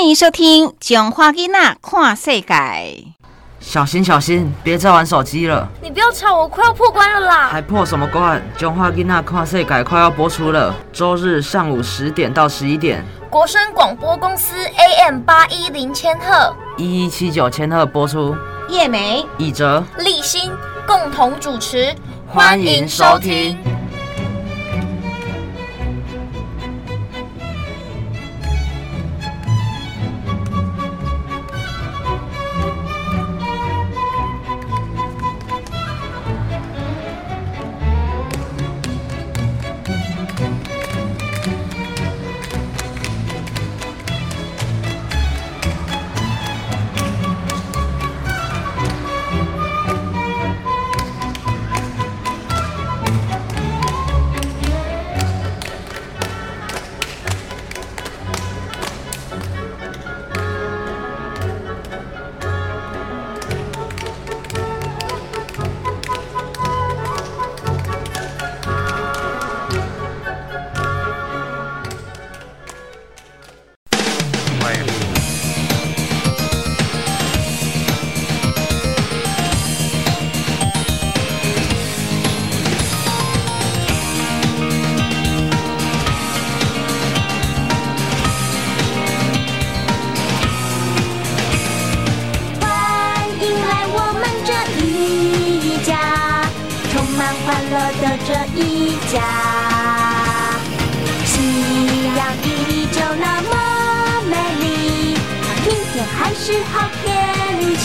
欢迎收听《囧花囡仔看世界》。小心小心，别再玩手机了！你不要吵，我快要破关了啦！还破什么关？《囧花囡仔看世界》快要播出了，周日上午十点到十一点，国声广播公司 AM 八一零千赫，一一七九千赫播出。叶梅、以哲、立新共同主持，欢迎收听。欢乐的这一家。夕阳依旧那么美丽，明天还是好天气。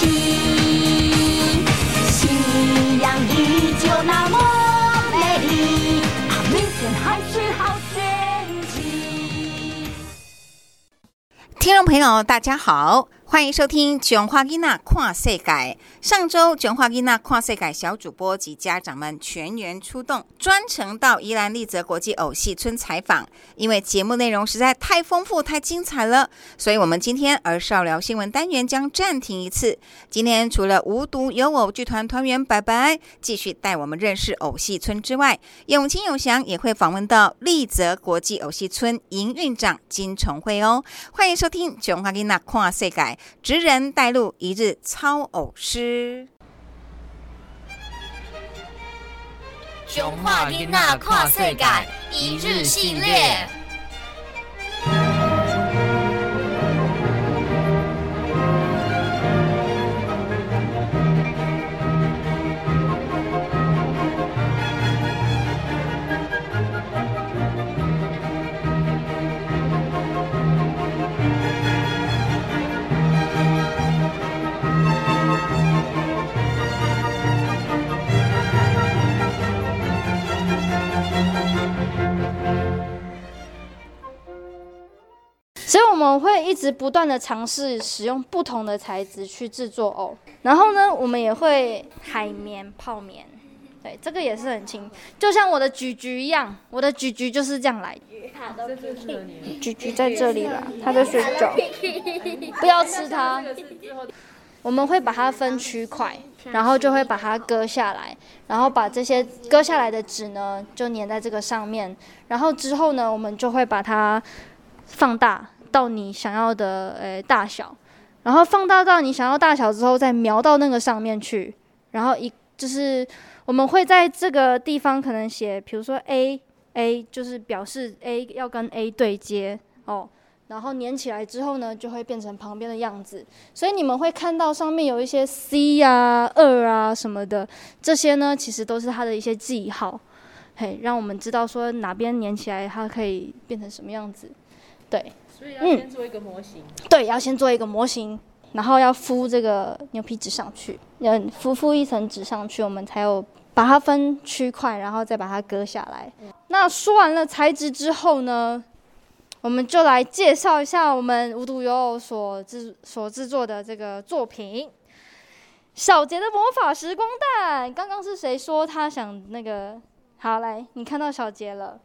夕阳依旧那么美丽，明天还是好天气。听众朋友，大家好，欢迎收听《琼花囡娜看世界》。上周《琼花囡娜看世界》小主播及家长们全员出动，专程到宜兰丽泽国际偶戏村采访。因为节目内容实在太丰富、太精彩了，所以我们今天儿少聊新闻单元将暂停一次。今天除了无独有偶剧团团员白白继续带我们认识偶戏村之外，永清永祥也会访问到丽泽国际偶戏村营运长金崇慧哦。欢迎收听《琼花囡娜看世界》，职人带路一日操偶师。囧话囡仔看世界一日系列。所以我们会一直不断的尝试使用不同的材质去制作哦，然后呢，我们也会海绵、泡棉，对，这个也是很轻，就像我的橘橘一样，我的橘橘就是这样来。的。橘橘在这里啦，它在睡觉，不要吃它。我们会把它分区块，然后就会把它割下来，然后把这些割下来的纸呢，就粘在这个上面，然后之后呢，我们就会把它放大到你想要的呃大小，然后放大到你想要大小之后，再描到那个上面去，然后一就是我们会在这个地方可能写，比如说 A A 就是表示 A 要跟 A 对接哦，然后粘起来之后呢，就会变成旁边的样子，所以你们会看到上面有一些 C 啊、二啊什么的，这些呢其实都是它的一些记号，嘿，让我们知道说哪边粘起来它可以变成什么样子，对。所以要先做一个模型。对，要先做一个模型，然后要敷这个牛皮纸上去，嗯，敷敷一层纸上去，我们才有把它分区块，然后再把它割下来。那说完了材质之后呢，我们就来介绍一下我们无独有偶所制所制作的这个作品。小杰的魔法时光蛋，刚刚是谁说他想那个？好，来，你看到小杰了，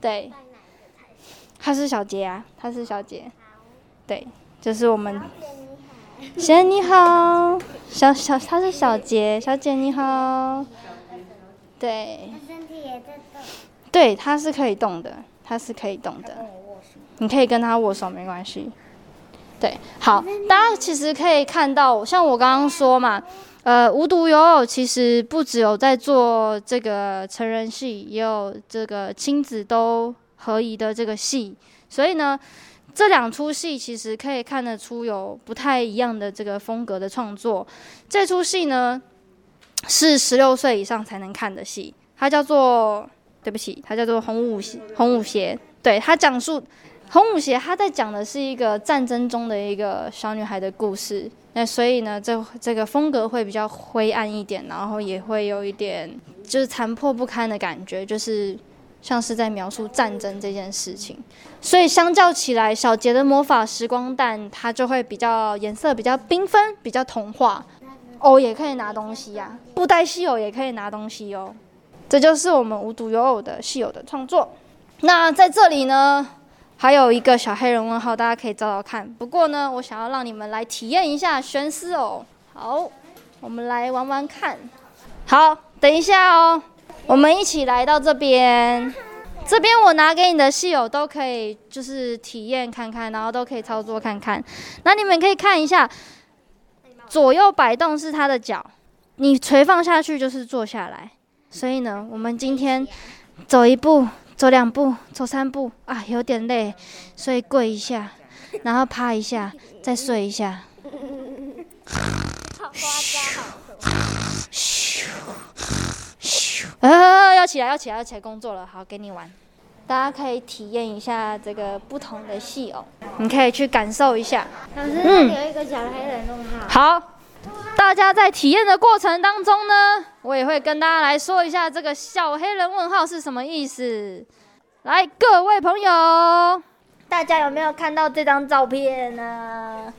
对，他是小杰啊，他是小杰，对，就是我们。贤你好，小小他是小杰，小姐你好，对，对，他是可以动的，他是可以动的，你可以跟他握手没关系。对，好，大家其实可以看到，像我刚刚说嘛，呃，无独有偶，其实不只有在做这个成人戏，也有这个亲子都合宜的这个戏，所以呢，这两出戏其实可以看得出有不太一样的这个风格的创作。这出戏呢是十六岁以上才能看的戏，它叫做对不起，它叫做《红舞鞋》，红舞鞋，对，它讲述。红舞鞋，它在讲的是一个战争中的一个小女孩的故事。那所以呢，这这个风格会比较灰暗一点，然后也会有一点就是残破不堪的感觉，就是像是在描述战争这件事情。所以相较起来，小杰的魔法时光弹它就会比较颜色比较缤纷，比较童话。哦也可以拿东西呀，布袋戏偶也可以拿东西哦。这就是我们无独有偶的戏偶的创作。那在这里呢？还有一个小黑人问号，大家可以找找看。不过呢，我想要让你们来体验一下悬丝偶。好，我们来玩玩看。好，等一下哦，我们一起来到这边。这边我拿给你的戏友都可以，就是体验看看，然后都可以操作看看。那你们可以看一下，左右摆动是他的脚，你垂放下去就是坐下来。所以呢，我们今天走一步。走两步，走三步啊，有点累，所以跪一下，然后趴一下，再睡一下。嘘，嘘，啊，要起来，要起来，要起来工作了。好，给你玩，大家可以体验一下这个不同的戏哦，你可以去感受一下。老师，嗯，有一个小黑人弄好。好。大家在体验的过程当中呢，我也会跟大家来说一下这个小黑人问号是什么意思。来，各位朋友，大家有没有看到这张照片呢？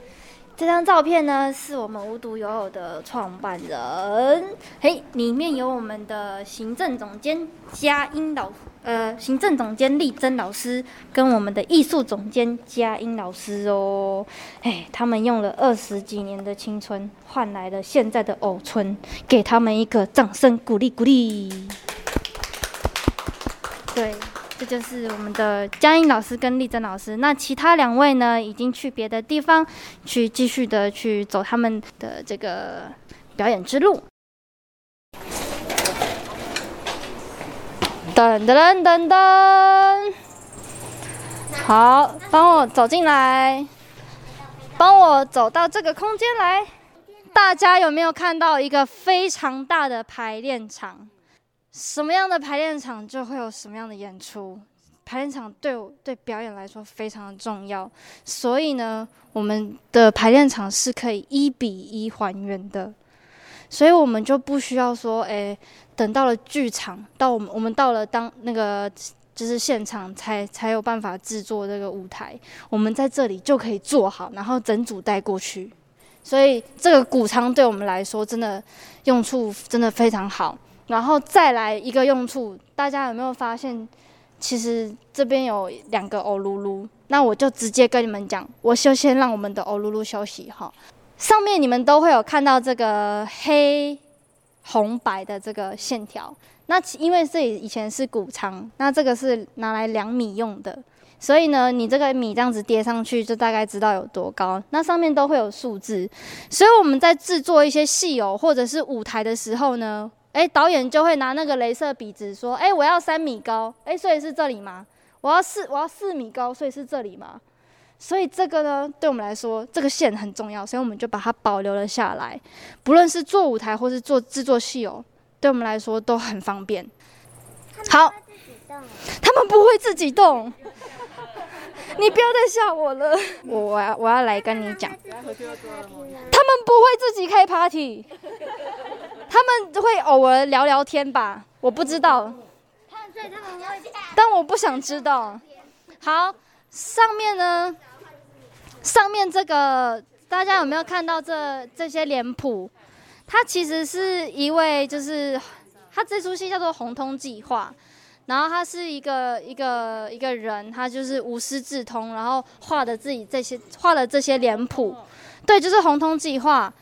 这张照片呢，是我们无独有偶的创办人，嘿，里面有我们的行政总监佳音老，呃，行政总监丽珍老师跟我们的艺术总监佳音老师哦，哎，他们用了二十几年的青春换来了现在的偶村，给他们一个掌声鼓励鼓励，对。这就是我们的江英老师跟丽珍老师。那其他两位呢，已经去别的地方去继续的去走他们的这个表演之路。噔噔噔噔噔，好，帮我走进来，帮我走到这个空间来。大家有没有看到一个非常大的排练场？什么样的排练场就会有什么样的演出。排练场对我对表演来说非常的重要，所以呢，我们的排练场是可以一比一还原的，所以我们就不需要说，哎，等到了剧场，到我们我们到了当那个就是现场才才有办法制作这个舞台，我们在这里就可以做好，然后整组带过去。所以这个谷仓对我们来说真的用处真的非常好。然后再来一个用处，大家有没有发现，其实这边有两个欧噜噜，那我就直接跟你们讲，我就先让我们的欧噜噜休息哈。上面你们都会有看到这个黑、红、白的这个线条，那因为这里以前是谷仓，那这个是拿来量米用的，所以呢，你这个米这样子叠上去，就大概知道有多高。那上面都会有数字，所以我们在制作一些戏偶或者是舞台的时候呢。哎，导演就会拿那个镭射笔直说：“哎，我要三米高，哎，所以是这里吗？我要四，我要四米高，所以是这里吗？所以这个呢，对我们来说，这个线很重要，所以我们就把它保留了下来。不论是做舞台或是做制作戏哦，对我们来说都很方便。好，他们不会自己动，你不要再吓我了。我我要我要来跟你讲，他们不会自己开 party。”他们会偶尔聊聊天吧，我不知道。但我不想知道。好，上面呢？上面这个大家有没有看到这这些脸谱？他其实是一位，就是他这出戏叫做《红通计划》，然后他是一个一个一个人，他就是无师自通，然后画的自己这些画的这些脸谱，对，就是《红通计划》。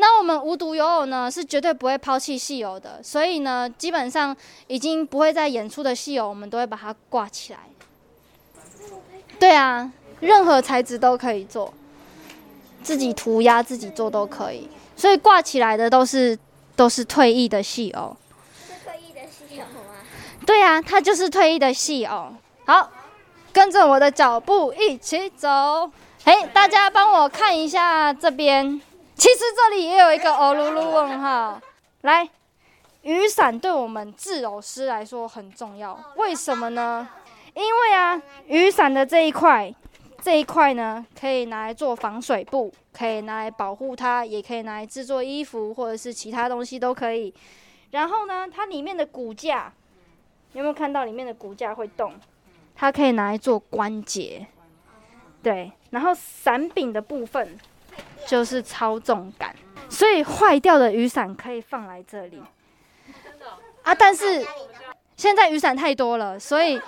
那我们无独有偶呢，是绝对不会抛弃戏偶的，所以呢，基本上已经不会再演出的戏偶，我们都会把它挂起来。对啊，任何材质都可以做。自己涂鸦、自己做都可以。所以挂起来的都是都是退役的戏偶。是退役的戏友吗？对啊，他就是退役的戏偶。好，跟着我的脚步一起走。哎，大家帮我看一下这边，其实这里也有一个哦噜噜问号。来，雨伞对我们制偶师来说很重要，为什么呢？因为啊，雨伞的这一块，这一块呢，可以拿来做防水布，可以拿来保护它，也可以拿来制作衣服或者是其他东西都可以。然后呢，它里面的骨架，有没有看到里面的骨架会动？它可以拿来做关节，对。然后伞柄的部分就是操纵杆，所以坏掉的雨伞可以放来这里。啊，但是现在雨伞太多了，所以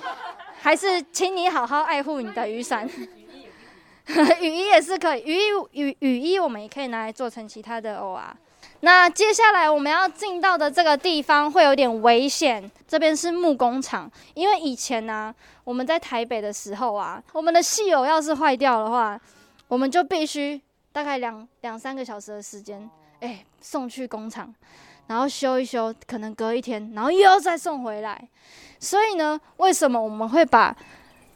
还是请你好好爱护你的雨伞。雨衣也是可以，雨衣雨雨衣我们也可以拿来做成其他的哦啊。那接下来我们要进到的这个地方会有点危险，这边是木工厂，因为以前呢、我们在台北的时候啊，我们的戏偶要是坏掉的话，我们就必须大概两两三个小时的时间，哎，送去工厂，然后修一修，可能隔一天，然后又要再送回来。所以呢，为什么我们会把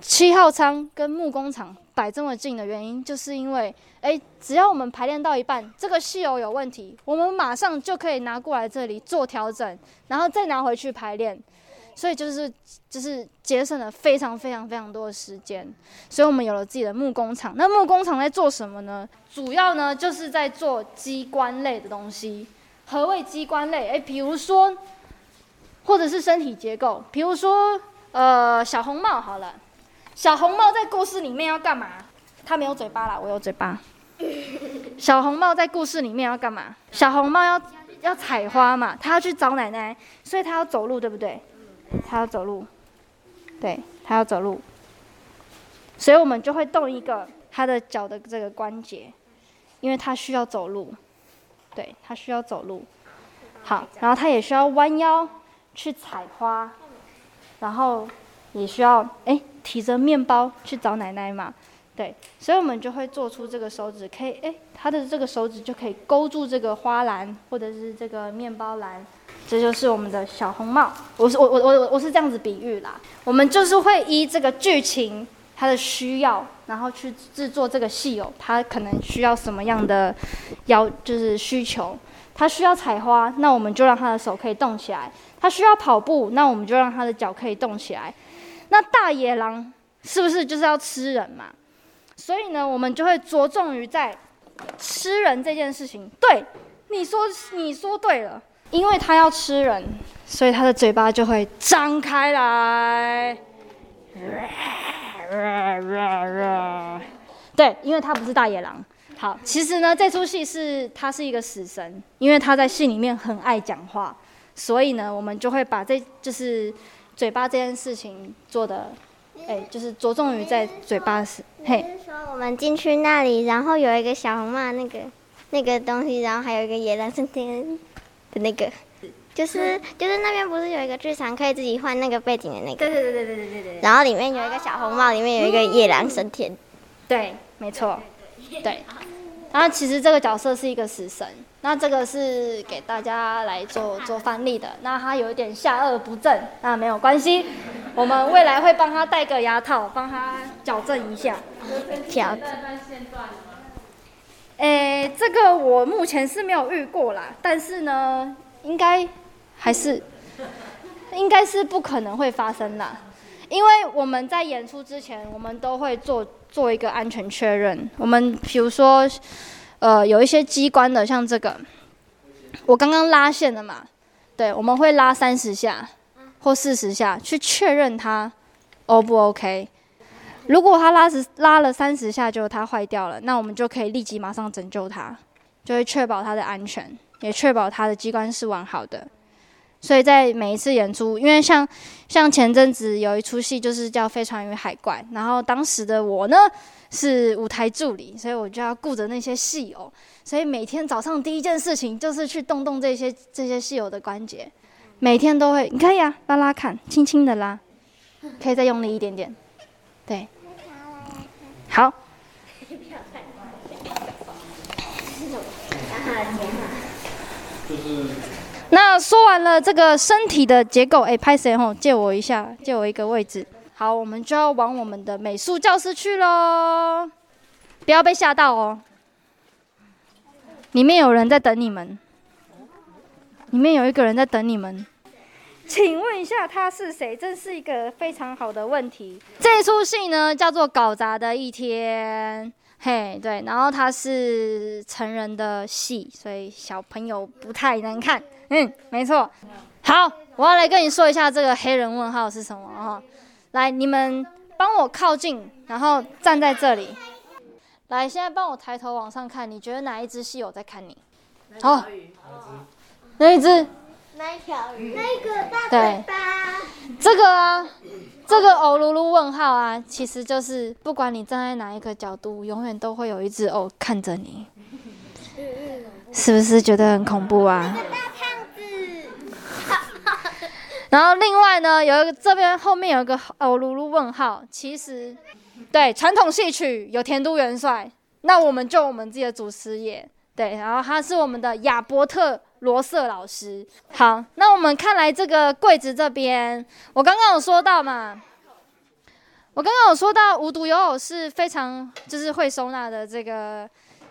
七号仓跟木工厂摆这么近的原因，就是因为，哎，只要我们排练到一半，这个戏偶有问题，我们马上就可以拿过来这里做调整，然后再拿回去排练。所以就是就是节省了非常非常非常多的时间，所以我们有了自己的木工厂。那木工厂在做什么呢？主要呢就是在做机关类的东西。何谓机关类？诶，比如说，或者是身体结构，比如说，呃，小红帽好了，小红帽在故事里面要干嘛？它没有嘴巴啦，我有嘴巴。小红帽在故事里面要干嘛？小红帽要要采花嘛，他要去找奶奶，所以他要走路，对不对？他要走路，对他要走路，所以我们就会动一个他的脚的这个关节，因为他需要走路，对他需要走路。好，然后他也需要弯腰去采花，然后也需要哎提着面包去找奶奶嘛，对，所以我们就会做出这个手指，可以哎他的这个手指就可以勾住这个花篮或者是这个面包篮。这就是我们的小红帽，我是我我我我是这样子比喻啦。我们就是会依这个剧情它的需要，然后去制作这个戏偶，它可能需要什么样的要就是需求。它需要采花，那我们就让他的手可以动起来；他需要跑步，那我们就让他的脚可以动起来。那大野狼是不是就是要吃人嘛？所以呢，我们就会着重于在吃人这件事情。对，你说你说对了。因为他要吃人，所以他的嘴巴就会张开来。对，因为他不是大野狼。好，其实呢，这出戏是它是一个死神，因为他在戏里面很爱讲话，所以呢，我们就会把这就是嘴巴这件事情做的，哎，就是着重于在嘴巴是。嘿，是说我们进去那里，然后有一个小红帽那个那个东西，然后还有一个野狼升天 的那个，就是就是那边不是有一个剧场可以自己换那个背景的那个？对对对对对对对对。然后里面有一个小红帽，里面有一个野狼神田。对，没错，对。然后其实这个角色是一个死神，那这个是给大家来做做范例的。那他有一点下颚不正，那没有关系，我们未来会帮他戴个牙套，帮他矫正一下。调诶，这个我目前是没有遇过啦，但是呢，应该还是应该是不可能会发生啦，因为我们在演出之前，我们都会做做一个安全确认。我们比如说，呃，有一些机关的，像这个，我刚刚拉线了嘛，对，我们会拉三十下或四十下，去确认它 O 不 OK。如果它拉十拉了三十下就它坏掉了，那我们就可以立即马上拯救它，就会确保它的安全，也确保它的机关是完好的。所以在每一次演出，因为像像前阵子有一出戏就是叫《飞船与海怪》，然后当时的我呢是舞台助理，所以我就要顾着那些戏偶，所以每天早上第一件事情就是去动动这些这些戏偶的关节，每天都会，你可以啊，拉拉看，轻轻的拉，可以再用力一点点，对，好。那说完了这个身体的结构，哎，拍谁吼？借我一下，借我一个位置。好，我们就要往我们的美术教室去喽！不要被吓到哦，里面有人在等你们，里面有一个人在等你们。请问一下他是谁？这是一个非常好的问题。这出戏呢叫做《搞砸的一天》，嘿，对，然后它是成人的戏，所以小朋友不太能看。嗯，没错。好，我要来跟你说一下这个黑人问号是什么哈。来，你们帮我靠近，然后站在这里。来，现在帮我抬头往上看，你觉得哪一只戏有在看你？好，哪一只？那一条鱼，那个大对。嘴巴，这个啊，这个偶噜噜问号啊，其实就是不管你站在哪一个角度，永远都会有一只偶看着你，是不是觉得很恐怖啊？然后另外呢，有一个这边后面有一个偶噜噜问号，其实对传统戏曲有田都元帅，那我们就我们自己的祖师爷，对，然后他是我们的亚伯特罗瑟老师。好，那我们看来这个柜子这边，我刚刚有说到嘛，我刚刚有说到无独有偶是非常就是会收纳的这个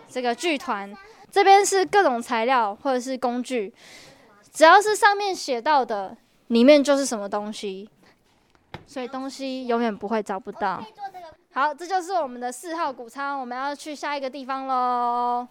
这个剧团，这边是各种材料或者是工具，只要是上面写到的，里面就是什么东西，所以东西永远不会找不到。好，这就是我们的四号谷仓，我们要去下一个地方喽。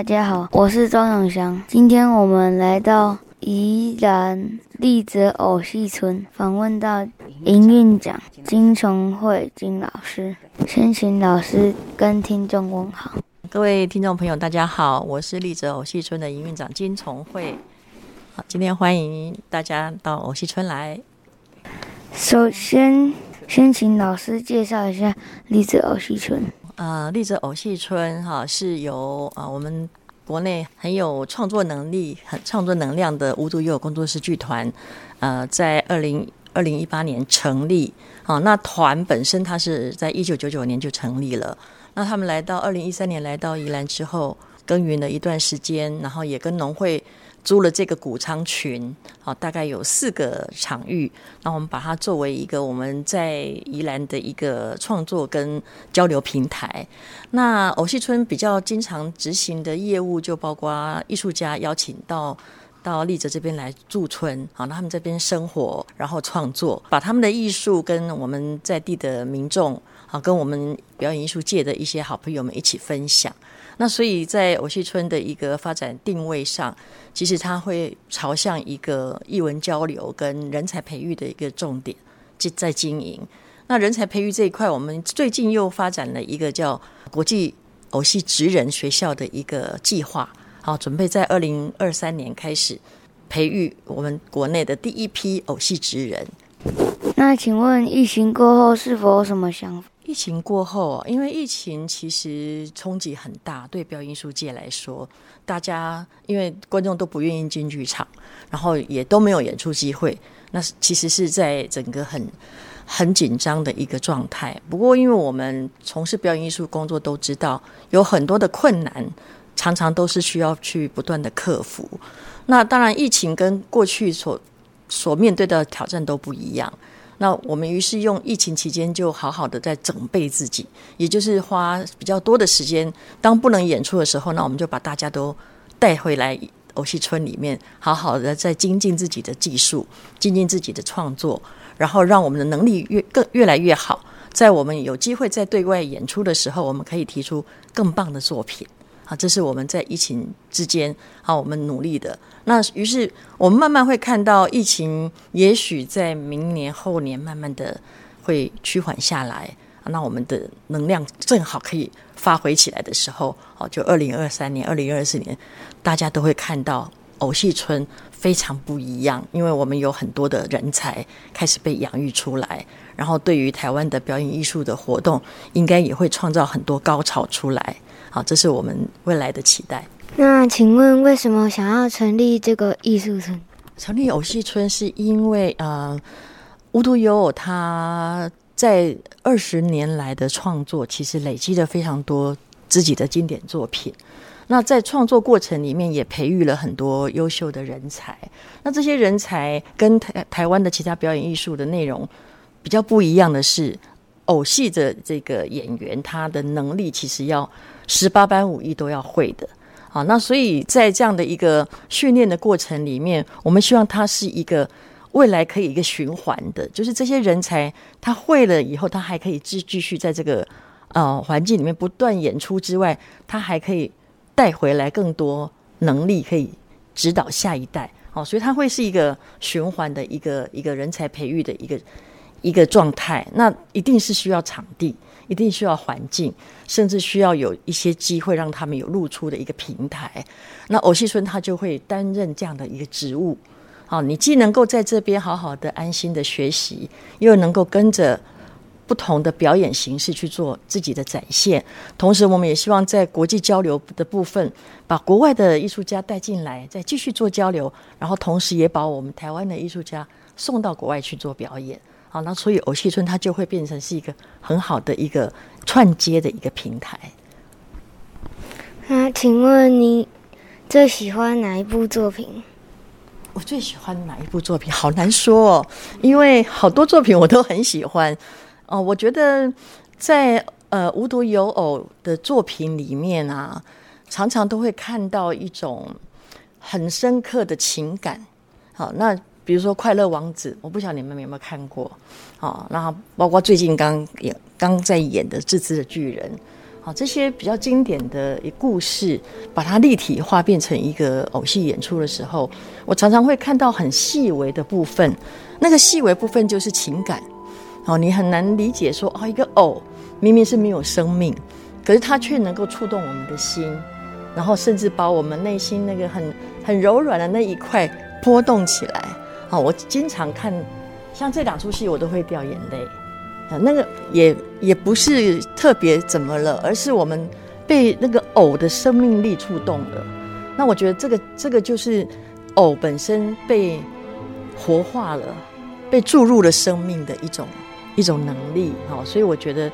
大家好，我是庄永祥。今天我们来到宜兰丽泽偶戏村，访问到营运长金崇慧金老师。先请老师跟听众问好。各位听众朋友，大家好，我是丽泽偶戏村的营运长金崇慧。好，今天欢迎大家到偶戏村来。首先，先请老师介绍一下丽泽偶戏村。呃，丽泽偶戏村哈是由啊、我们国内很有创作能力、很创作能量的无独有偶工作室剧团，呃，在二零二零一八年成立。好、那团本身它是在一九九九年就成立了。那他们来到二零一三年来到宜兰之后，耕耘了一段时间，然后也跟农会租了这个谷仓群，好，大概有四个场域，那我们把它作为一个我们在宜兰的一个创作跟交流平台。那偶戏村比较经常执行的业务就包括艺术家邀请到到丽泽这边来驻村，好，那他们这边生活，然后创作，把他们的艺术跟我们在地的民众，好，跟我们表演艺术界的一些好朋友们一起分享。那所以在偶戏村的一个发展定位上，其实它会朝向一个艺文交流跟人才培育的一个重点，就在经营。那人才培育这一块，我们最近又发展了一个叫国际偶戏职人学校的一个计划，好，准备在二零二三年开始培育我们国内的第一批偶戏职人。那请问疫情过后是否有什么想法？疫情过后，因为疫情其实冲击很大，对表演艺术界来说，大家因为观众都不愿意进剧场，然后也都没有演出机会，那其实是在整个很很紧张的一个状态。不过，因为我们从事表演艺术工作都知道，有很多的困难，常常都是需要去不断的克服。那当然，疫情跟过去所所面对的挑战都不一样。那我们于是用疫情期间就好好的在准备自己，也就是花比较多的时间。当不能演出的时候，那我们就把大家都带回来偶戏村里面，好好的在精进自己的技术，精进自己的创作，然后让我们的能力越更越来越好。在我们有机会在对外演出的时候，我们可以提出更棒的作品。啊，这是我们在疫情之间啊，我们努力的。那于是我们慢慢会看到疫情，也许在明年后年慢慢的会趋缓下来。那我们的能量正好可以发挥起来的时候，哦，就二零二三年、二零二四年，大家都会看到偶戏村非常不一样，因为我们有很多的人才开始被养育出来，然后对于台湾的表演艺术的活动，应该也会创造很多高潮出来。好，这是我们未来的期待。那请问为什么想要成立这个艺术村？成立偶戏村是因为呃，无独有偶，他在二十年来的创作，其实累积了非常多自己的经典作品。那在创作过程里面，也培育了很多优秀的人才。那这些人才跟台台湾的其他表演艺术的内容比较不一样的是，偶戏的这个演员，他的能力其实要。十八般武艺都要会的，好，那所以在这样的一个训练的过程里面，我们希望它是一个未来可以一个循环的，就是这些人才他会了以后，他还可以继继续在这个呃环境里面不断演出之外，他还可以带回来更多能力，可以指导下一代，好，所以它会是一个循环的一个一个人才培育的一个一个状态，那一定是需要场地。一定需要环境，甚至需要有一些机会让他们有露出的一个平台。那偶戏村他就会担任这样的一个职务。好，你既能够在这边好好的安心的学习，又能够跟着不同的表演形式去做自己的展现。同时，我们也希望在国际交流的部分，把国外的艺术家带进来，再继续做交流，然后同时也把我们台湾的艺术家送到国外去做表演。好，那所以偶戏村它就会变成是一个很好的一个串接的一个平台。那请问你最喜欢哪一部作品？我最喜欢哪一部作品？好难说哦，因为好多作品我都很喜欢。哦，我觉得在呃无独有偶的作品里面啊，常常都会看到一种很深刻的情感。好，那。比如说《快乐王子》，我不晓得你们有没有看过，哦，然后包括最近刚演、刚在演的《自知的巨人》，好，这些比较经典的一故事，把它立体化变成一个偶戏演出的时候，我常常会看到很细微的部分，那个细微部分就是情感，哦，你很难理解说，哦，一个偶明明是没有生命，可是它却能够触动我们的心，然后甚至把我们内心那个很很柔软的那一块波动起来。哦，我经常看，像这两出戏，我都会掉眼泪。啊，那个也也不是特别怎么了，而是我们被那个偶的生命力触动了。那我觉得这个这个就是偶本身被活化了，被注入了生命的一种一种能力。哦，所以我觉得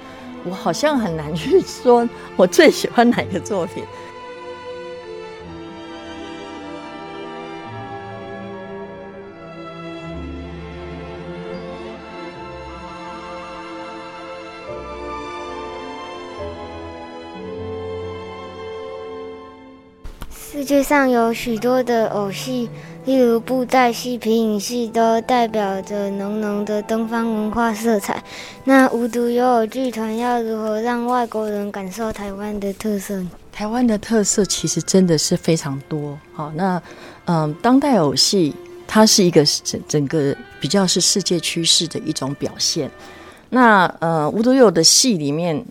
我好像很难去说我最喜欢哪个作品。世界上有许多的偶戏，例如布袋戏、皮影戏，都代表着浓浓的东方文化色彩。那无独有偶剧团要如何让外国人感受台湾的特色？台湾的特色其实真的是非常多。好，那嗯，当代偶戏它是一个整整个比较是世界趋势的一种表现。那呃，无独有偶的戏里面，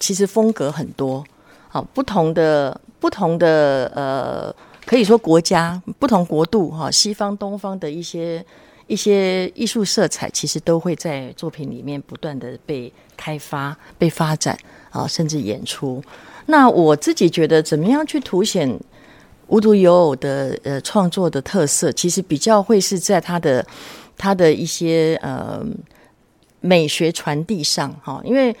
其实风格很多。好，不同的不同的呃，可以说国家不同国度哈，西方东方的一些一些艺术色彩，其实都会在作品里面不断的被开发、被发展啊，甚至演出。那我自己觉得，怎么样去凸显无独有偶的呃创作的特色，其实比较会是在他的他的一些呃美学传递上哈，因为。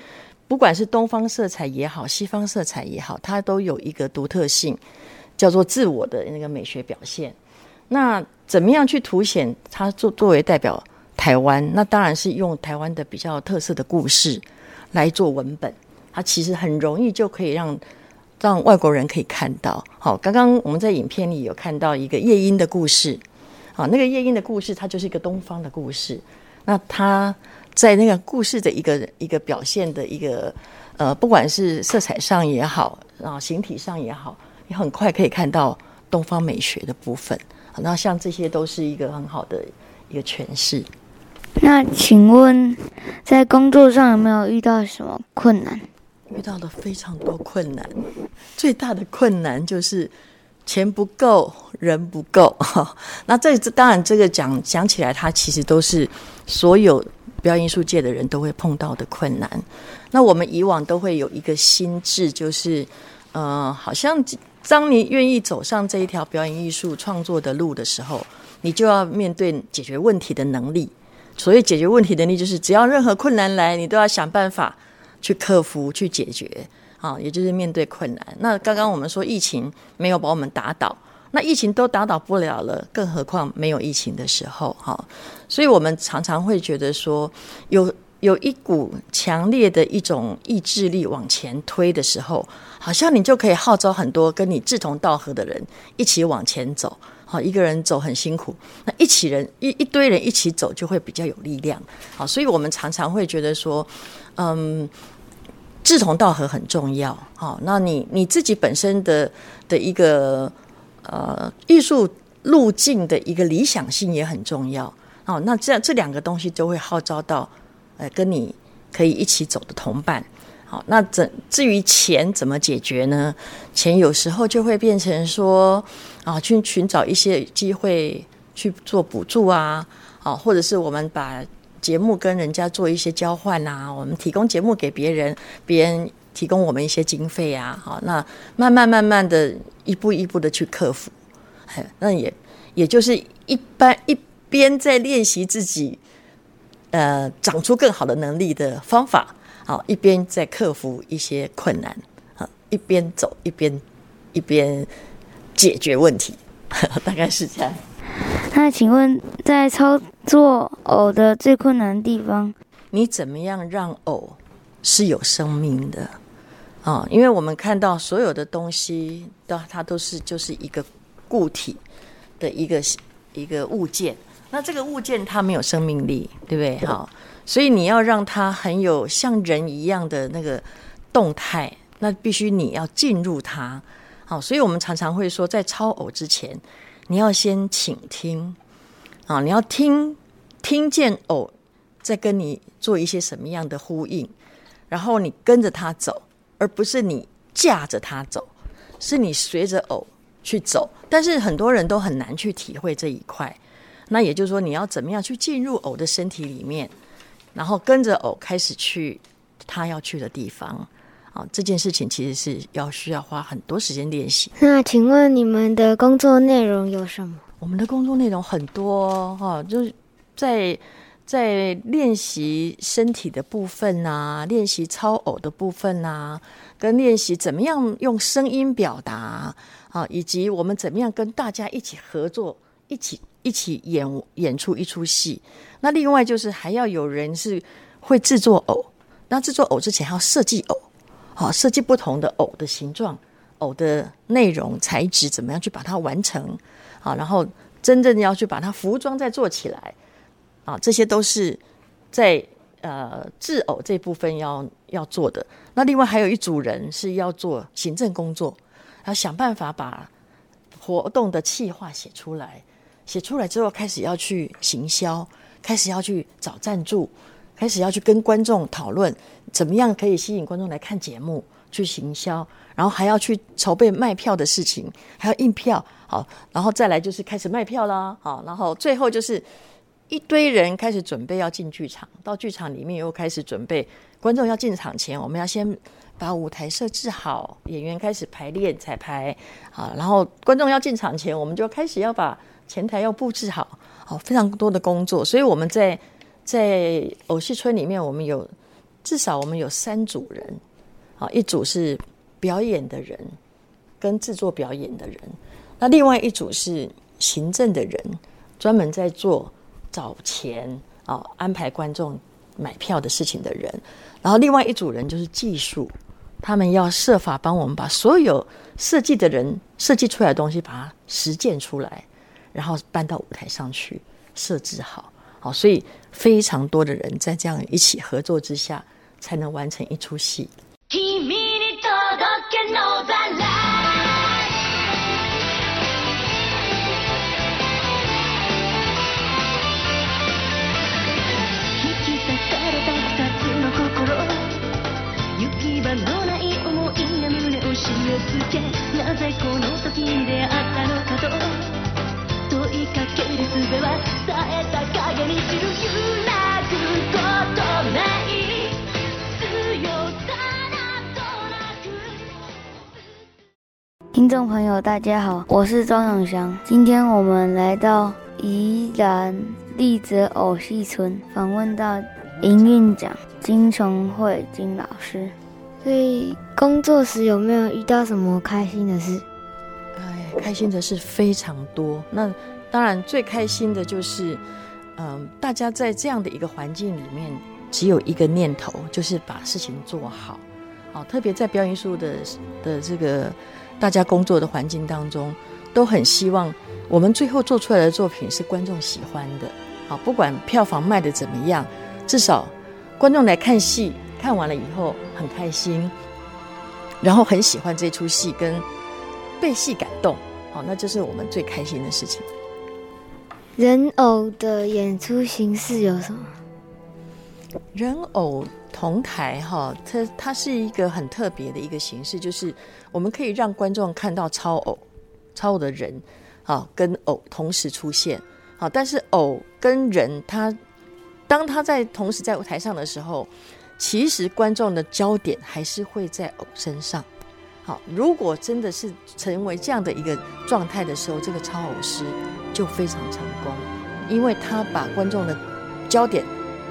不管是东方色彩也好，西方色彩也好，它都有一个独特性，叫做自我的那个美学表现。那怎么样去凸显它作作为代表台湾？那当然是用台湾的比较特色的故事来做文本。它其实很容易就可以让让外国人可以看到。好，刚刚我们在影片里有看到一个夜莺的故事。好，那个夜莺的故事，它就是一个东方的故事。那它。在那个故事的一个一个表现的一个呃，不管是色彩上也好，然后形体上也好，你很快可以看到东方美学的部分。那像这些都是一个很好的一个诠释。那请问，在工作上有没有遇到什么困难？遇到了非常多困难，最大的困难就是钱不够，人不够。那这当然，这个讲讲起来，它其实都是所有。表演艺术界的人都会碰到的困难，那我们以往都会有一个心智，就是，呃，好像当你愿意走上这一条表演艺术创作的路的时候，你就要面对解决问题的能力。所谓解决问题能力，就是只要任何困难来，你都要想办法去克服、去解决。啊，也就是面对困难。那刚刚我们说疫情没有把我们打倒。那疫情都打倒不了了，更何况没有疫情的时候，哈，所以我们常常会觉得说，有有一股强烈的一种意志力往前推的时候，好像你就可以号召很多跟你志同道合的人一起往前走，好，一个人走很辛苦，那一起人一一堆人一起走就会比较有力量，好，所以我们常常会觉得说，嗯，志同道合很重要，好，那你你自己本身的的一个。呃，艺术路径的一个理想性也很重要哦。那这样这两个东西就会号召到，呃，跟你可以一起走的同伴。好，那怎至于钱怎么解决呢？钱有时候就会变成说啊，去寻找一些机会去做补助啊，啊，或者是我们把节目跟人家做一些交换啊，我们提供节目给别人，别人。提供我们一些经费啊，好，那慢慢慢慢的一步一步的去克服，那也也就是一般一边在练习自己，呃，长出更好的能力的方法，好，一边在克服一些困难，啊，一边走一边一边解决问题，大概是这样。那请问，在操作偶的最困难的地方，你怎么样让偶是有生命的？啊，因为我们看到所有的东西，都它都是就是一个固体的一个一个物件。那这个物件它没有生命力，对不对？好，所以你要让它很有像人一样的那个动态，那必须你要进入它。好，所以我们常常会说，在超偶之前，你要先倾听啊，你要听听见偶在跟你做一些什么样的呼应，然后你跟着他走。而不是你架着它走，是你随着偶去走。但是很多人都很难去体会这一块。那也就是说，你要怎么样去进入偶的身体里面，然后跟着偶开始去他要去的地方啊？这件事情其实是要需要花很多时间练习。那请问你们的工作内容有什么？我们的工作内容很多哈，就是在。在练习身体的部分呐，练习超偶的部分呐，跟练习怎么样用声音表达啊，以及我们怎么样跟大家一起合作，一起一起演演出一出戏。那另外就是还要有人是会制作偶，那制作偶之前要设计偶，好设计不同的偶的形状偶的内容材质怎么样去把它完成啊，然后真正要去把它服装再做起来啊，这些都是在呃制偶这部分要要做的。那另外还有一组人是要做行政工作，要想办法把活动的企划写出来，写出来之后开始要去行销，开始要去找赞助，开始要去跟观众讨论怎么样可以吸引观众来看节目，去行销，然后还要去筹备卖票的事情，还要印票，好，然后再来就是开始卖票啦，好，然后最后就是一堆人开始准备要进剧场，到剧场里面又开始准备，观众要进场前，我们要先把舞台设置好，演员开始排练彩排，啊，然后观众要进场前，我们就开始要把前台要布置好，好，非常多的工作，所以我们在在偶戏村里面，我们有至少我们有三组人，啊，一组是表演的人跟制作表演的人，那另外一组是行政的人，专门在做找钱啊，安排观众买票的事情的人，然后另外一组人就是技术，他们要设法帮我们把所有设计的人设计出来的东西，把它实践出来，然后搬到舞台上去设置好。好，所以非常多的人在这样一起合作之下，才能完成一出戏。が胸を締め付けなぜこの時に出会ったのかと問いかける術は冴えた影に散る揺らぐことない強さなどなく听众朋友，大家好，我是庄永祥。今天我们来到宜兰丽泽偶戏村，访问到营运长金崇慧金老师。 所以工作时有没有遇到什么开心的事？哎，开心的事非常多。那当然最开心的就是，嗯，大家在这样的一个环境里面，只有一个念头，就是把事情做好。好，特别在表演艺术的的这个大家工作的环境当中，都很希望我们最后做出来的作品是观众喜欢的。好，不管票房卖的怎么样，至少观众来看戏，看完了以后很开心，然后很喜欢这出戏，跟被戏感动。好，那就是我们最开心的事情。人偶的演出形式有什么？人偶同台哈，它它是一个很特别的一个形式，就是我们可以让观众看到超偶、超偶的人，啊，跟偶同时出现，好，但是偶跟人，他当他在同时在舞台上的时候，其实观众的焦点还是会在偶身上。好，如果真的是成为这样的一个状态的时候，这个超偶师就非常成功，因为他把观众的焦点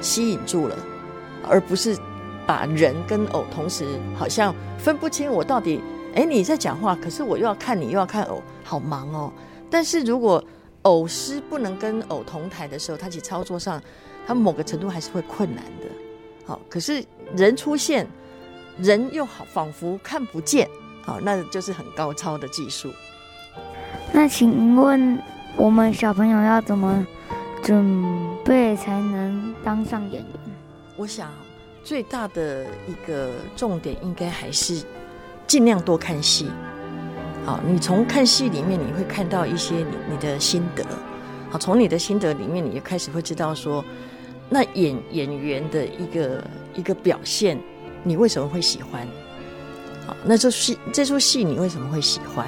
吸引住了，而不是把人跟偶同时好像分不清我到底，哎，你在讲话，可是我又要看你，又要看偶，好忙哦。但是如果偶师不能跟偶同台的时候，他其实操作上，他某个程度还是会困难的。好，可是人出现，人又好仿佛看不见，好，那就是很高超的技术。那请问我们小朋友要怎么准备才能当上演员？我想最大的一个重点应该还是尽量多看戏。好，你从看戏里面你会看到一些你你的心得。好，从你的心得里面，你就开始会知道说，那演演员的一个一个表现，你为什么会喜欢？好，那这戏这出戏你为什么会喜欢？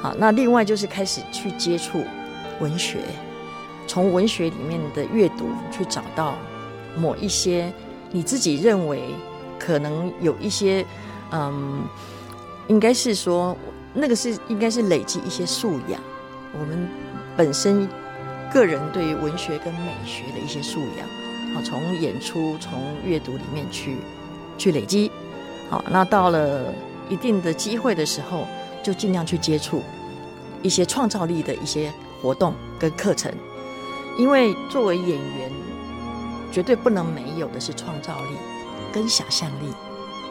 好，那另外就是开始去接触文学，从文学里面的阅读去找到某一些你自己认为可能有一些，嗯，应该是说那个是应该是累积一些素养，我们本身个人对于文学跟美学的一些素养，好，从演出从阅读里面去去累积，好，那到了一定的机会的时候，就尽量去接触一些创造力的一些活动跟课程，因为作为演员，绝对不能没有的是创造力跟想象力。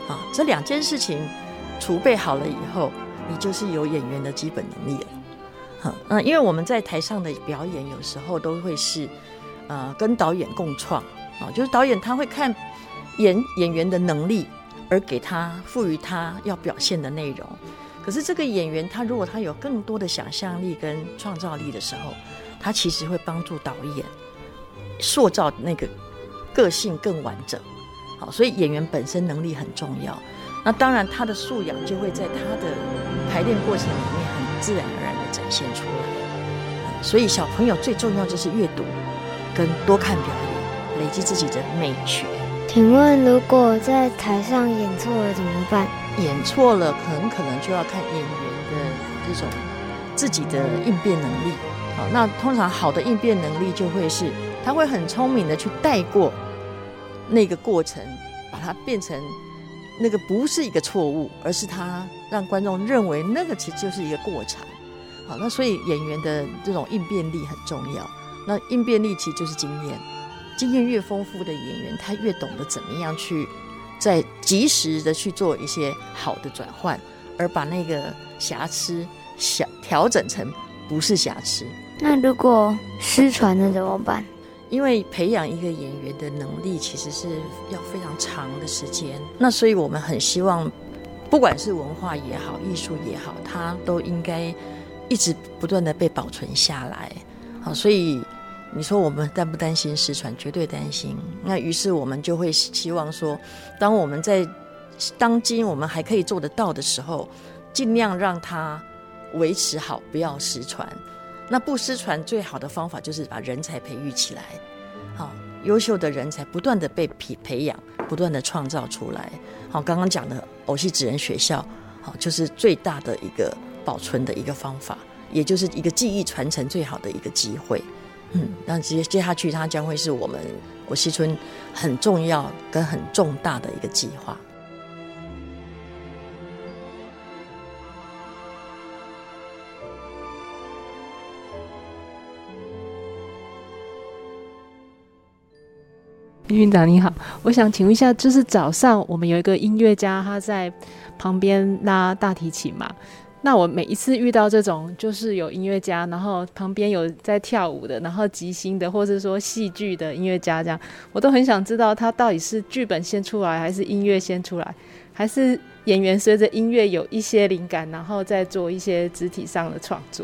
啊，这两件事情储备好了以后，你就是有演员的基本能力了。好，那因为我们在台上的表演，有时候都会是呃跟导演共创啊，就是导演他会看演演员的能力，而给他赋予他要表现的内容。可是这个演员他如果他有更多的想象力跟创造力的时候，他其实会帮助导演塑造那个个性更完整。好，所以演员本身能力很重要。那当然，他的素养就会在他的排练过程里面很自然而然的展现出来。所以小朋友最重要就是阅读跟多看表演，累积自己的美学。请问，如果在台上演错了怎么办？演错了，很可能就要看演员的这种自己的应变能力。好，那通常好的应变能力就会是他会很聪明的去带过那个过程，把它变成那个不是一个错误，而是他让观众认为那个其实就是一个过场。好，那所以演员的这种应变力很重要。那应变力其实就是经验，经验越丰富的演员，他越懂得怎么样去。在及时的去做一些好的转换，而把那个瑕疵小调整成不是瑕疵。那如果失传了怎么办？因为培养一个演员的能力其实是要非常长的时间。那所以我们很希望，不管是文化也好，艺术也好，它都应该一直不断的被保存下来。好，所以。你说我们担不担心失传？绝对担心。那于是我们就会希望说，当我们在当今我们还可以做得到的时候，尽量让它维持好，不要失传。那不失传最好的方法就是把人才培育起来，好，优秀的人才不断的被培培养，不断的创造出来。好，刚刚讲的偶戏指人学校，好，就是最大的一个保存的一个方法，也就是一个记忆传承最好的一个机会。嗯，那接接下去，它将会是我们我西村很重要跟很重大的一个计划。院长你好，我想请问一下，就是早上我们有一个音乐家，他在旁边拉大提琴嘛？那我每一次遇到这种，就是有音乐家，然后旁边有在跳舞的，然后即兴的，或者说戏剧的音乐家，这样，我都很想知道他到底是剧本先出来，还是音乐先出来，还是演员随着音乐有一些灵感，然后再做一些肢体上的创作。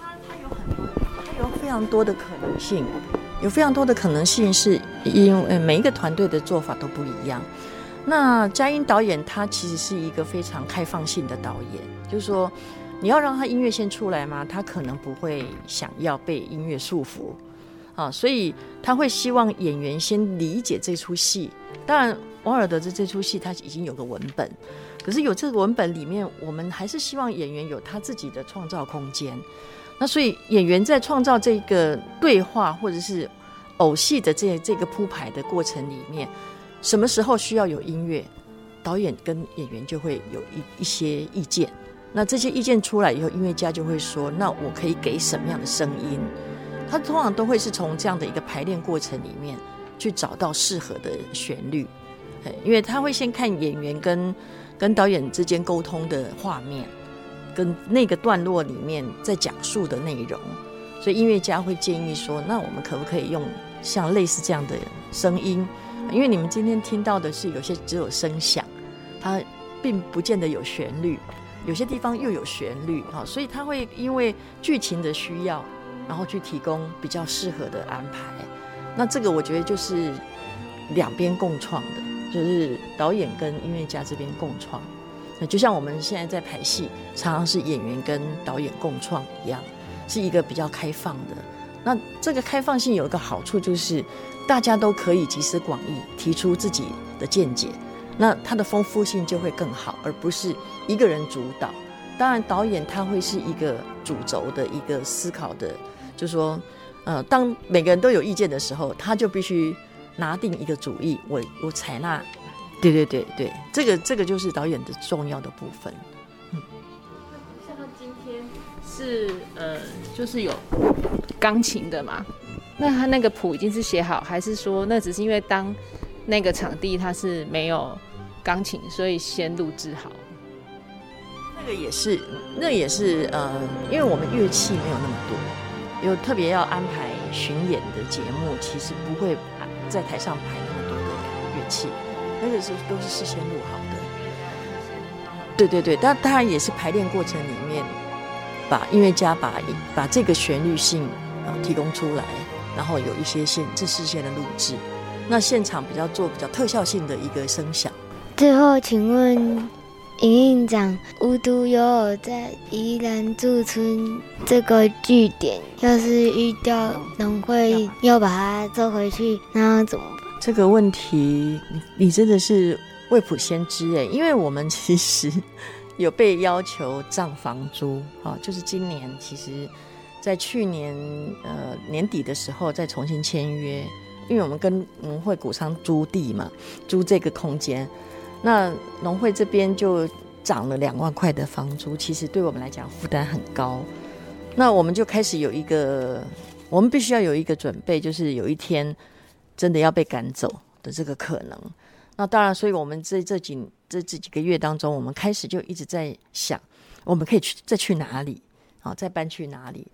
他他有很多，他有非常多的可能性，有非常多的可能性，是因为每一个团队的做法都不一样。那佳音导演他其实是一个非常开放性的导演。就是说，你要让他音乐先出来吗？他可能不会想要被音乐束缚啊，所以他会希望演员先理解这出戏。当然，王尔德的这出戏他已经有个文本，可是有这个文本里面，我们还是希望演员有他自己的创造空间。那所以演员在创造这个对话或者是偶戏的这这个铺排的过程里面，什么时候需要有音乐，导演跟演员就会有一一些意见。那这些意见出来以后，音乐家就会说：“那我可以给什么样的声音？”他通常都会是从这样的一个排练过程里面去找到适合的旋律，因为他会先看演员跟跟导演之间沟通的画面，跟那个段落里面在讲述的内容，所以音乐家会建议说：“那我们可不可以用像类似这样的声音？因为你们今天听到的是有些只有声响，它并不见得有旋律。”有些地方又有旋律哈，所以他会因为剧情的需要，然后去提供比较适合的安排。那这个我觉得就是两边共创的，就是导演跟音乐家这边共创。那就像我们现在在排戏，常常是演员跟导演共创一样，是一个比较开放的。那这个开放性有一个好处，就是大家都可以集思广益，提出自己的见解。那它的丰富性就会更好，而不是一个人主导。当然，导演他会是一个主轴的一个思考的，就是说，呃，当每个人都有意见的时候，他就必须拿定一个主意，我我采纳。对对对对，这个这个就是导演的重要的部分。嗯，像他今天是呃，就是有钢琴的嘛？那他那个谱已经是写好，还是说那只是因为当那个场地他是没有？钢琴，所以先录制好。那个也是，那也是呃，因为我们乐器没有那么多，有特别要安排巡演的节目，其实不会在台上排那么多的乐器，那个是都是事先录好的。对对对，但当然也是排练过程里面，把音乐家把把这个旋律性啊提供出来，然后有一些现这事先的录制，那现场比较做比较特效性的一个声响。最后，请问营运长，无独有偶，在宜兰驻村这个据点，要是遇到农会要把它收回去，那怎么办？这个问题，你你真的是未卜先知哎，因为我们其实有被要求涨房租，啊，就是今年其实，在去年呃年底的时候再重新签约，因为我们跟农会谷仓租地嘛，租这个空间，那农会这边就涨了两万块的房租，其实对我们来讲负担很高，那我们就开始有一个，我们必须要有一个准备，就是有一天。真的要被赶走的这个可能，那当然，所以我们这这几这这几个月当中，我们开始就一直在想，我们可以去再去哪里啊？再搬去哪里？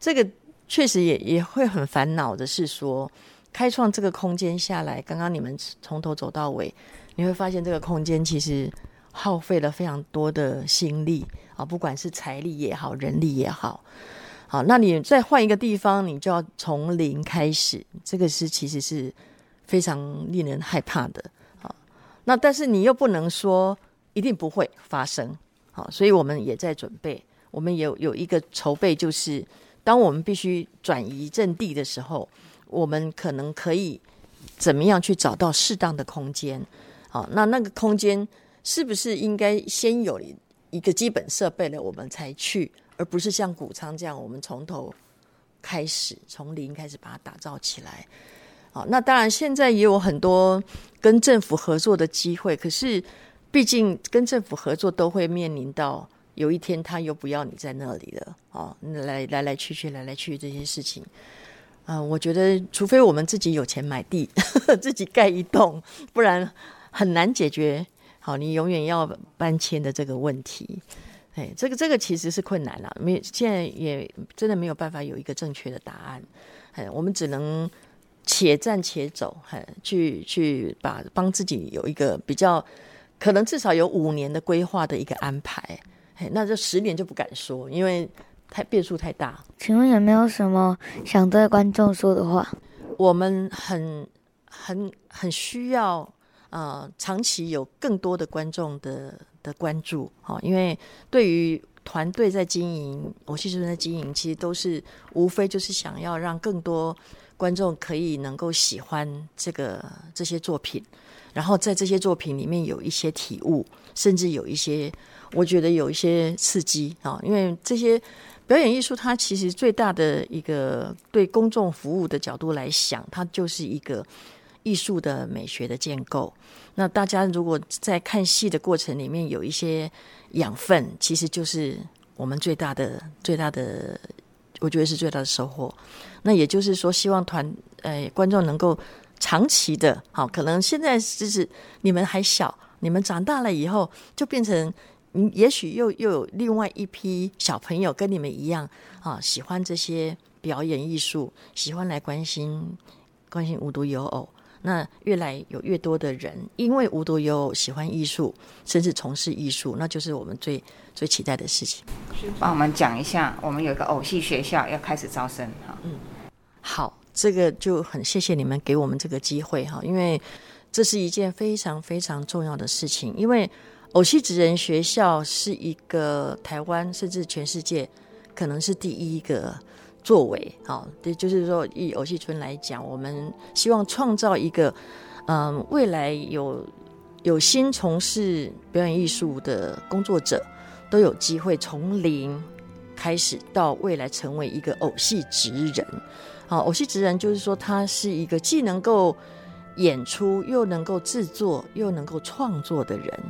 这个确实也也会很烦恼的是说，开创这个空间下来，刚刚你们从头走到尾，你会发现这个空间其实耗费了非常多的心力啊，不管是财力也好，人力也好。好，那你再换一个地方，你就要从零开始，这个是其实是非常令人害怕的。啊，那但是你又不能说一定不会发生。好，所以我们也在准备，我们有有一个筹备，就是当我们必须转移阵地的时候，我们可能可以怎么样去找到适当的空间。好，那那个空间是不是应该先有一个基本设备了，我们才去？而不是像谷仓这样，我们从头开始，从零开始把它打造起来。好，那当然现在也有很多跟政府合作的机会，可是毕竟跟政府合作都会面临到有一天他又不要你在那里了。哦，来来来去去，来来去这些事情，嗯，我觉得除非我们自己有钱买地，自己盖一栋，不然很难解决。好，你永远要搬迁的这个问题。哎，这个这个其实是困难了，没现在也真的没有办法有一个正确的答案。哎，我们只能且战且走，哎，去去把帮自己有一个比较可能至少有五年的规划的一个安排。哎，那这十年就不敢说，因为太变数太大。请问有没有什么想对观众说的话？我们很很很需要啊，长期有更多的观众的。的关注，好，因为对于团队在经营，我其实在经营，其实都是无非就是想要让更多观众可以能够喜欢这个这些作品，然后在这些作品里面有一些体悟，甚至有一些我觉得有一些刺激啊，因为这些表演艺术它其实最大的一个对公众服务的角度来想，它就是一个艺术的美学的建构。那大家如果在看戏的过程里面有一些养分，其实就是我们最大的、最大的，我觉得是最大的收获。那也就是说，希望团呃观众能够长期的，好，可能现在就是你们还小，你们长大了以后就变成，你，也许又又有另外一批小朋友跟你们一样啊，喜欢这些表演艺术，喜欢来关心关心无独有偶。那越来有越多的人，因为无独有偶喜欢艺术，甚至从事艺术，那就是我们最最期待的事情。帮我们讲一下，我们有一个偶戏学校要开始招生哈。嗯，好，这个就很谢谢你们给我们这个机会哈，因为这是一件非常非常重要的事情。因为偶戏职人学校是一个台湾甚至全世界可能是第一个。作为好，对，就是说以偶戏村来讲，我们希望创造一个，嗯，未来有有心从事表演艺术的工作者都有机会从零开始到未来成为一个偶戏职人。好，偶戏职人就是说他是一个既能够演出又能够制作又能够创作的人。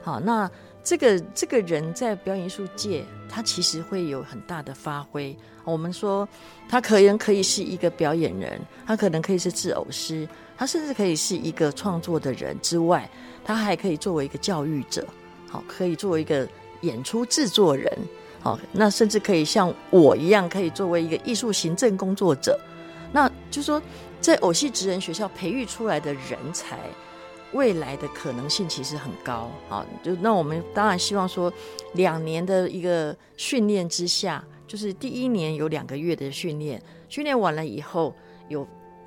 好，那。这个这个人在表演艺术界，他其实会有很大的发挥。我们说，他可能可以是一个表演人，他可能可以是制偶师，他甚至可以是一个创作的人之外，他还可以作为一个教育者，好，可以作为一个演出制作人，好，那甚至可以像我一样，可以作为一个艺术行政工作者。那就说，在偶戏职人学校培育出来的人才，未来的可能性其实很高啊。就那我们当然希望说，两年的一个训练之下，就是第一年有两个月的训练，训练完了以后有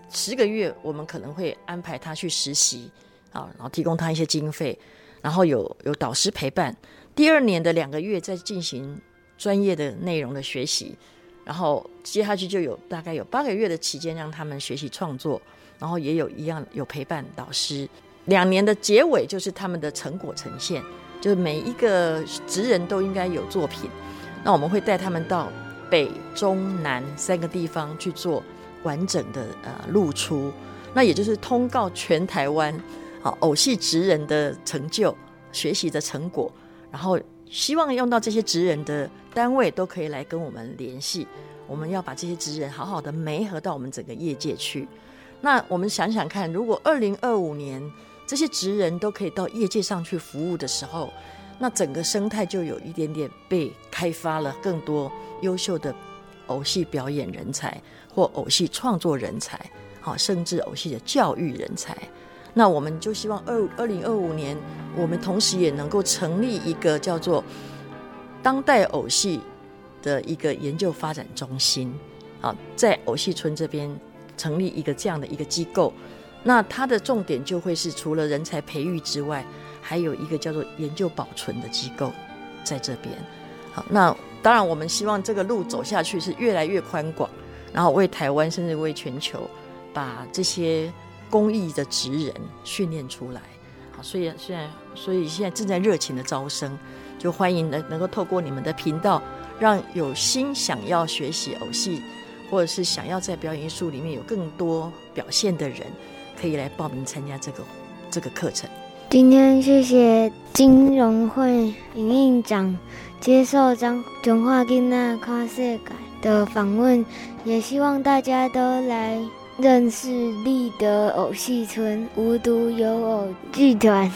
十个月，我们可能会安排他去实习啊，然后提供他一些经费，然后有有导师陪伴。第二年的两个月再进行专业的内容的学习。然后接下去就有大概有八个月的期间让他们学习创作，然后也有一样有陪伴导师。两年的结尾就是他们的成果呈现，就是每一个职人都应该有作品。那我们会带他们到北、中、南三个地方去做完整的呃露出，那也就是通告全台湾啊偶戏职人的成就、学习的成果，然后。希望用到这些职人的单位都可以来跟我们联系，我们要把这些职人好好的媒合到我们整个业界去。那我们想想看，如果二零二五年这些职人都可以到业界上去服务的时候，那整个生态就有一点点被开发了，更多优秀的偶戏表演人才或偶戏创作人才，好，甚至偶戏的教育人才。那我们就希望二二零二五年，我们同时也能够成立一个叫做当代偶戏的一个研究发展中心，啊，在偶戏村这边成立一个这样的一个机构。那它的重点就会是除了人才培育之外，还有一个叫做研究保存的机构在这边。好，那当然我们希望这个路走下去是越来越宽广，然后为台湾甚至为全球把这些。公益的职人训练出来，好，所以现在，所以现在正在热情的招生，就欢迎能能够透过你们的频道，让有心想要学习偶戏，或者是想要在表演艺术里面有更多表现的人，可以来报名参加这个这个课程。今天谢谢金融会营运长接受张中华金娜跨世界的访问，也希望大家都来。认识立德偶戏村无独有偶剧团，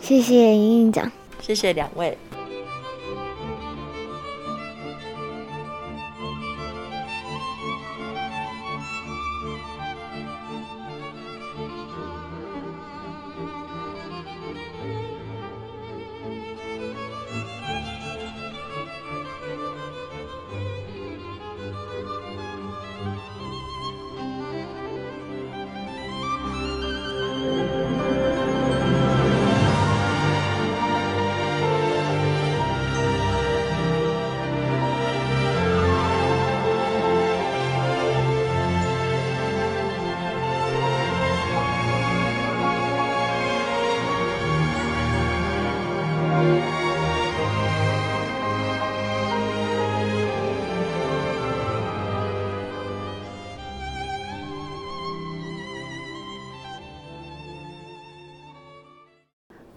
谢谢营运长，谢谢两位。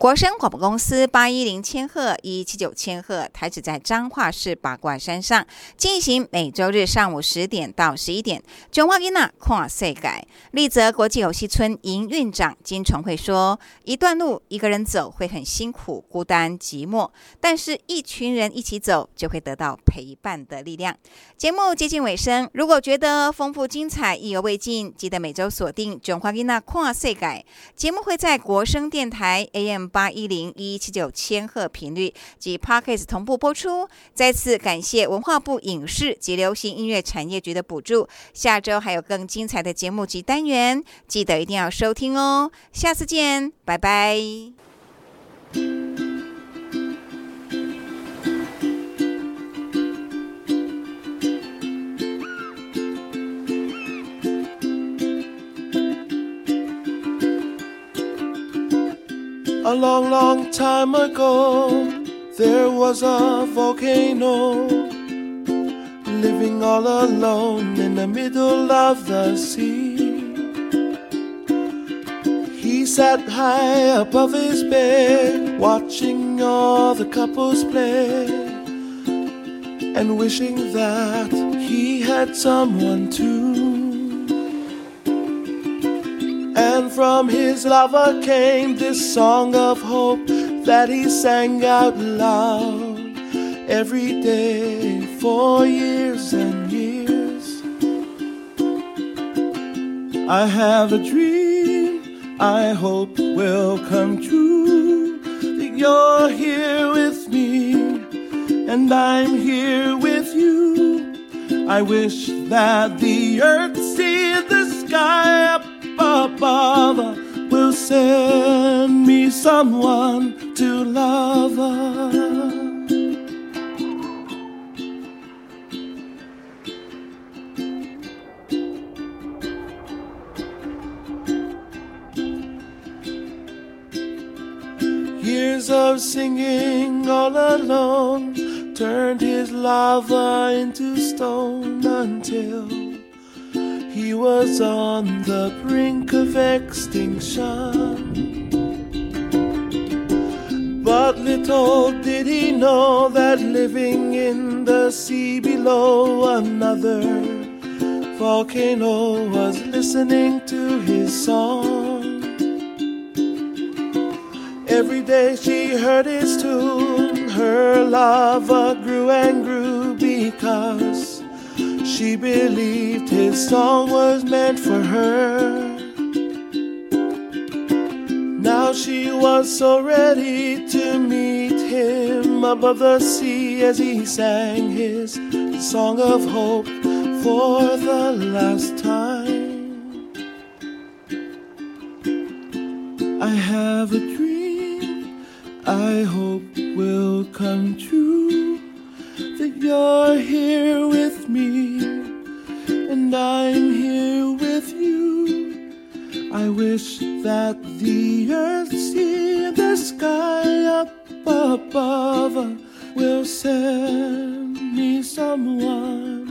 国声广播公司八一零千赫一七九千赫台址在彰化市八卦山上，进行每周日上午十点到十一点。中华吉娜跨世改，立泽国际游戏村营运长金崇慧说：“一段路一个人走会很辛苦、孤单、寂寞，但是一群人一起走就会得到陪伴的力量。”节目接近尾声，如果觉得丰富精彩、意犹未尽，记得每周锁定中华吉娜跨世改节目，会在国声电台 AM。八一零一七九千赫频率及 Parkes 同步播出。再次感谢文化部影视及流行音乐产业局的补助。下周还有更精彩的节目及单元，记得一定要收听哦。下次见，拜拜。A long, long time ago, there was a volcano living all alone in the middle of the sea. He sat high above his bed, watching all the couples play, and wishing that he had someone to. And from his lover came this song of hope that he sang out loud. every day for years and years. I have a dream I hope will come true. That you're here with me, and I'm here with you. I wish that the earth see the sky up above will send me someone to love. Years of singing all alone turned his lava into stone until he was on the brink of extinction. But little did he know that living in the sea below another volcano was listening to his song. Every day she heard his tune, her lava grew and grew because she believed his song was meant for her. Now she was so ready to meet him above the sea as he sang his song of hope for the last time. I have a dream I hope will come true that you're here with me and I'm here with you. I wish that the earth see the sky up above will send me someone